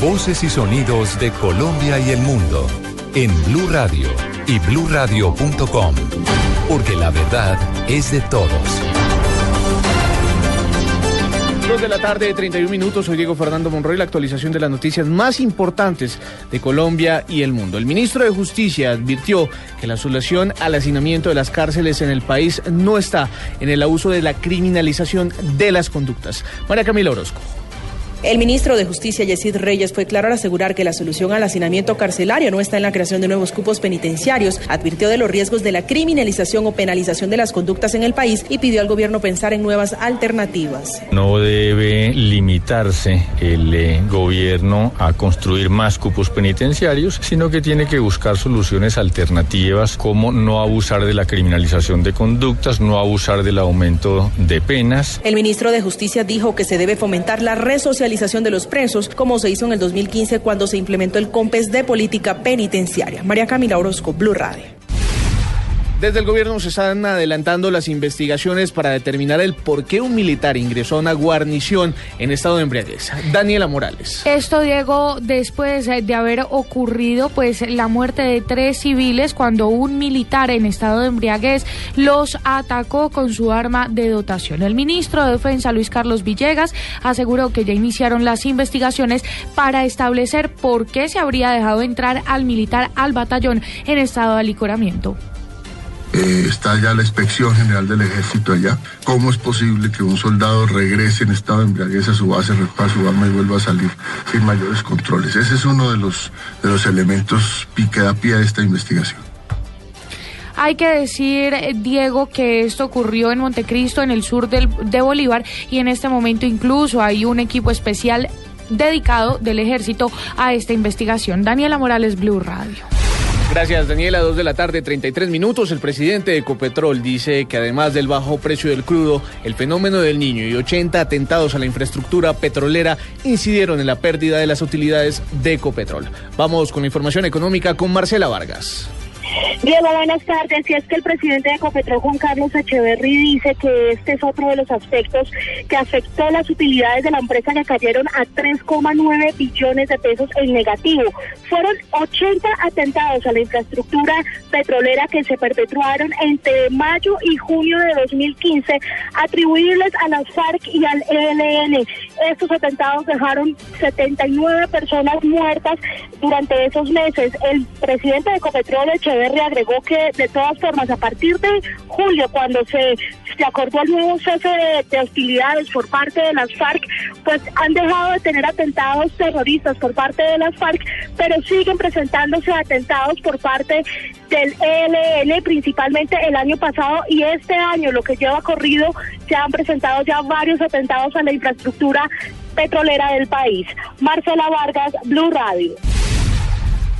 Voces y sonidos de Colombia y el mundo en Blue Radio y bluradio.com, porque la verdad es de todos. Dos de la tarde, 31 minutos. Soy Diego Fernando Monroy. La actualización de las noticias más importantes de Colombia y el mundo. El ministro de Justicia advirtió que la solución al hacinamiento de las cárceles en el país no está en el abuso de la criminalización de las conductas. María Camila Orozco. El ministro de Justicia, Yesid Reyes, fue claro al asegurar que la solución al hacinamiento carcelario no está en la creación de nuevos cupos penitenciarios. Advirtió de los riesgos de la criminalización o penalización de las conductas en el país y pidió al gobierno pensar en nuevas alternativas. No debe limitarse el eh, gobierno a construir más cupos penitenciarios, sino que tiene que buscar soluciones alternativas como no abusar de la criminalización de conductas, no abusar del aumento de penas. El ministro de Justicia dijo que se debe fomentar la resocialización de los presos, como se hizo en el 2015 cuando se implementó el COMPES de política penitenciaria. María Camila Orozco, Blue Radio. Desde el gobierno se están adelantando las investigaciones para determinar el por qué un militar ingresó a una guarnición en estado de embriaguez. Daniela Morales. Esto, Diego, después de haber ocurrido pues la muerte de tres civiles cuando un militar en estado de embriaguez los atacó con su arma de dotación. El ministro de Defensa, Luis Carlos Villegas, aseguró que ya iniciaron las investigaciones para establecer por qué se habría dejado entrar al militar al batallón en estado de alicoramiento. Eh, está ya la inspección general del ejército allá. ¿Cómo es posible que un soldado regrese en estado de embriaguez a su base, repara su arma y vuelva a salir sin mayores controles? Ese es uno de los, de los elementos que da pie esta investigación. Hay que decir, eh, Diego, que esto ocurrió en Montecristo, en el sur del, de Bolívar, y en este momento incluso hay un equipo especial dedicado del ejército a esta investigación. Daniela Morales, Blue Radio. Gracias, Daniela. Dos de la tarde, 33 minutos. El presidente de Ecopetrol dice que además del bajo precio del crudo, el fenómeno del niño y 80 atentados a la infraestructura petrolera incidieron en la pérdida de las utilidades de Ecopetrol. Vamos con la información económica con Marcela Vargas. Diego, buenas tardes. Y es que el presidente de Ecopetrol, Juan Carlos Echeverry, dice que este es otro de los aspectos que afectó las utilidades de la empresa que cayeron a 3,9 billones de pesos en negativo. Fueron 80 atentados a la infraestructura petrolera que se perpetuaron entre mayo y junio de 2015, atribuibles a las FARC y al ELN. Estos atentados dejaron 79 personas muertas durante esos meses. El presidente de Ecopetrol, Echeverry, agregó que de todas formas a partir de julio cuando se, acordó el nuevo cese de, hostilidades por parte de las FARC, pues han dejado de tener atentados terroristas por parte de las FARC, pero siguen presentándose atentados por parte del ELN, principalmente el año pasado y este año, lo que lleva corrido, se han presentado ya varios atentados a la infraestructura petrolera del país. Marcela Vargas, Blue Radio.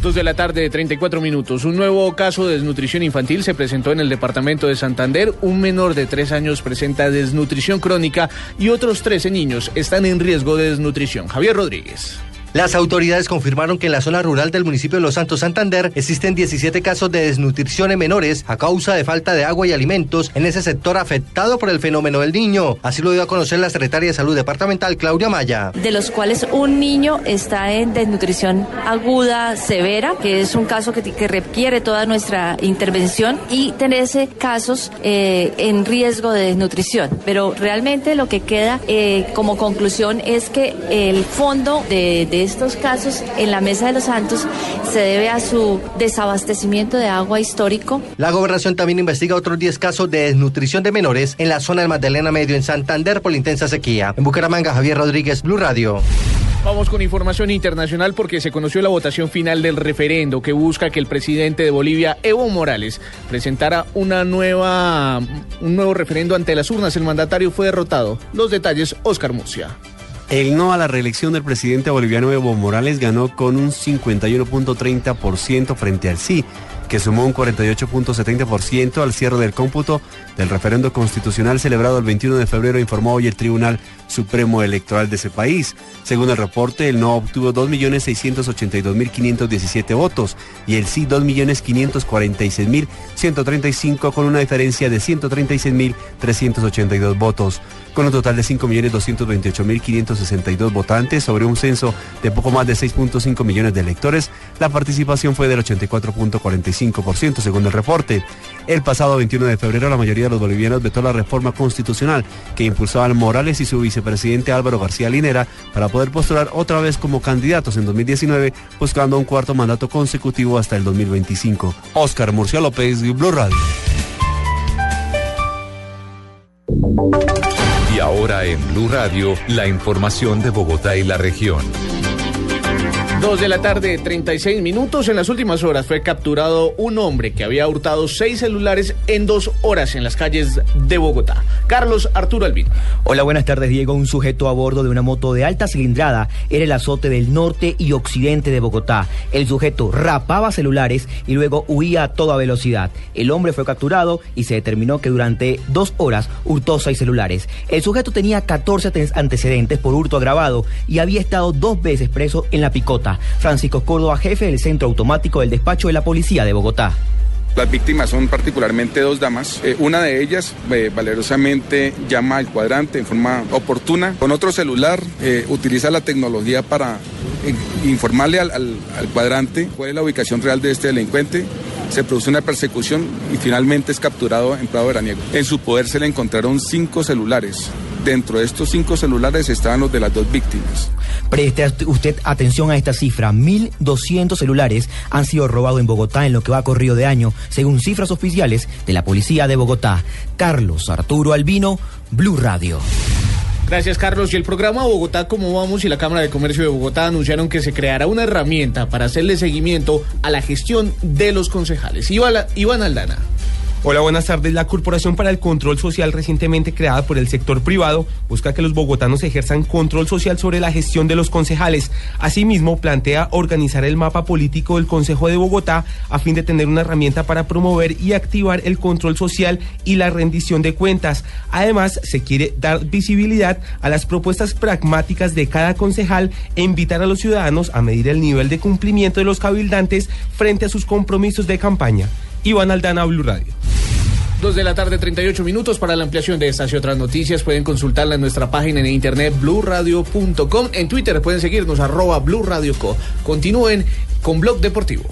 Dos de la tarde, de 34 minutos. Un nuevo caso de desnutrición infantil se presentó en el departamento de Santander. Un menor de tres años presenta desnutrición crónica y otros 13 niños están en riesgo de desnutrición. Javier Rodríguez. Las autoridades confirmaron que en la zona rural del municipio de Los Santos Santander existen 17 casos de desnutrición en menores a causa de falta de agua y alimentos en ese sector afectado por el fenómeno del niño. Así lo dio a conocer la secretaria de Salud Departamental, Claudia Maya. De los cuales un niño está en desnutrición aguda severa, que es un caso que, requiere toda nuestra intervención, y 13 casos eh, en riesgo de desnutrición. Pero realmente lo que queda eh, como conclusión es que el fondo de estos casos en la Mesa de los Santos se debe a su desabastecimiento de agua histórico. La gobernación también investiga otros 10 casos de desnutrición de menores en la zona del Magdalena Medio en Santander por la intensa sequía. En Bucaramanga, Javier Rodríguez, Blue Radio. Vamos con información internacional porque se conoció la votación final del referendo que busca que el presidente de Bolivia, Evo Morales, presentara una nueva, un nuevo referendo ante las urnas. El mandatario fue derrotado. Los detalles, Oscar Murcia. El no a la reelección del presidente boliviano Evo Morales ganó con un 51.30% frente al sí. Que sumó un 48.70% al cierre del cómputo del referendo constitucional celebrado el 21 de febrero, informó hoy el Tribunal Supremo Electoral de ese país. Según el reporte, el no obtuvo 2.682.517 votos y el sí 2.546.135 con una diferencia de 136.382 votos con un total de 5.228.562 votantes sobre un censo de poco más de 6.5 millones de electores, la participación fue del 84.45% según el reporte. El pasado 21 de febrero la mayoría de los bolivianos vetó la reforma constitucional que impulsaban Morales y su vicepresidente Álvaro García Linera para poder postular otra vez como candidatos en 2019 buscando un cuarto mandato consecutivo hasta el 2025. Oscar Murcia López, Blue Radio. Y ahora en Blue Radio, la información de Bogotá y la región. Dos de la tarde, 36 minutos. En las últimas horas fue capturado un hombre que había hurtado seis celulares en dos horas en las calles de Bogotá. Carlos Arturo Albín. Hola, buenas tardes, Diego. Un sujeto a bordo de una moto de alta cilindrada era el azote del norte y occidente de Bogotá. El sujeto rapaba celulares y luego huía a toda velocidad. El hombre fue capturado y se determinó que durante dos horas hurtó seis celulares. El sujeto tenía 14 antecedentes por hurto agravado y había estado dos veces preso en la picota. Francisco Córdoba, jefe del Centro Automático del Despacho de la Policía de Bogotá. Las víctimas son particularmente dos damas. Eh, una de ellas eh, valerosamente llama al cuadrante en forma oportuna. Con otro celular eh, utiliza la tecnología para informarle al, al, al cuadrante cuál es la ubicación real de este delincuente. Se produce una persecución y finalmente es capturado en Prado Veraniego. En su poder se le encontraron cinco celulares. Dentro de estos cinco celulares estaban los de las dos víctimas. Preste usted atención a esta cifra. 1.200 celulares han sido robados en Bogotá en lo que va corrido de año, según cifras oficiales de la Policía de Bogotá. Carlos Arturo Albino, Blue Radio. Gracias, Carlos. Y el programa Bogotá, ¿cómo vamos? Y la Cámara de Comercio de Bogotá anunciaron que se creará una herramienta para hacerle seguimiento a la gestión de los concejales. Iván, Iván Aldana. Hola, buenas tardes. La Corporación para el Control Social, recientemente creada por el sector privado, busca que los bogotanos ejerzan control social sobre la gestión de los concejales. Asimismo, plantea organizar el mapa político del Consejo de Bogotá a fin de tener una herramienta para promover y activar el control social y la rendición de cuentas. Además, se quiere dar visibilidad a las propuestas pragmáticas de cada concejal e invitar a los ciudadanos a medir el nivel de cumplimiento de los cabildantes frente a sus compromisos de campaña. Iván Aldana, Blue Radio. Dos de la tarde, 38 minutos. Para la ampliación de estas y otras noticias pueden consultarla en nuestra página en internet blurradio.com. En Twitter pueden seguirnos arroba blurradioco. Continúen con Blog Deportivo.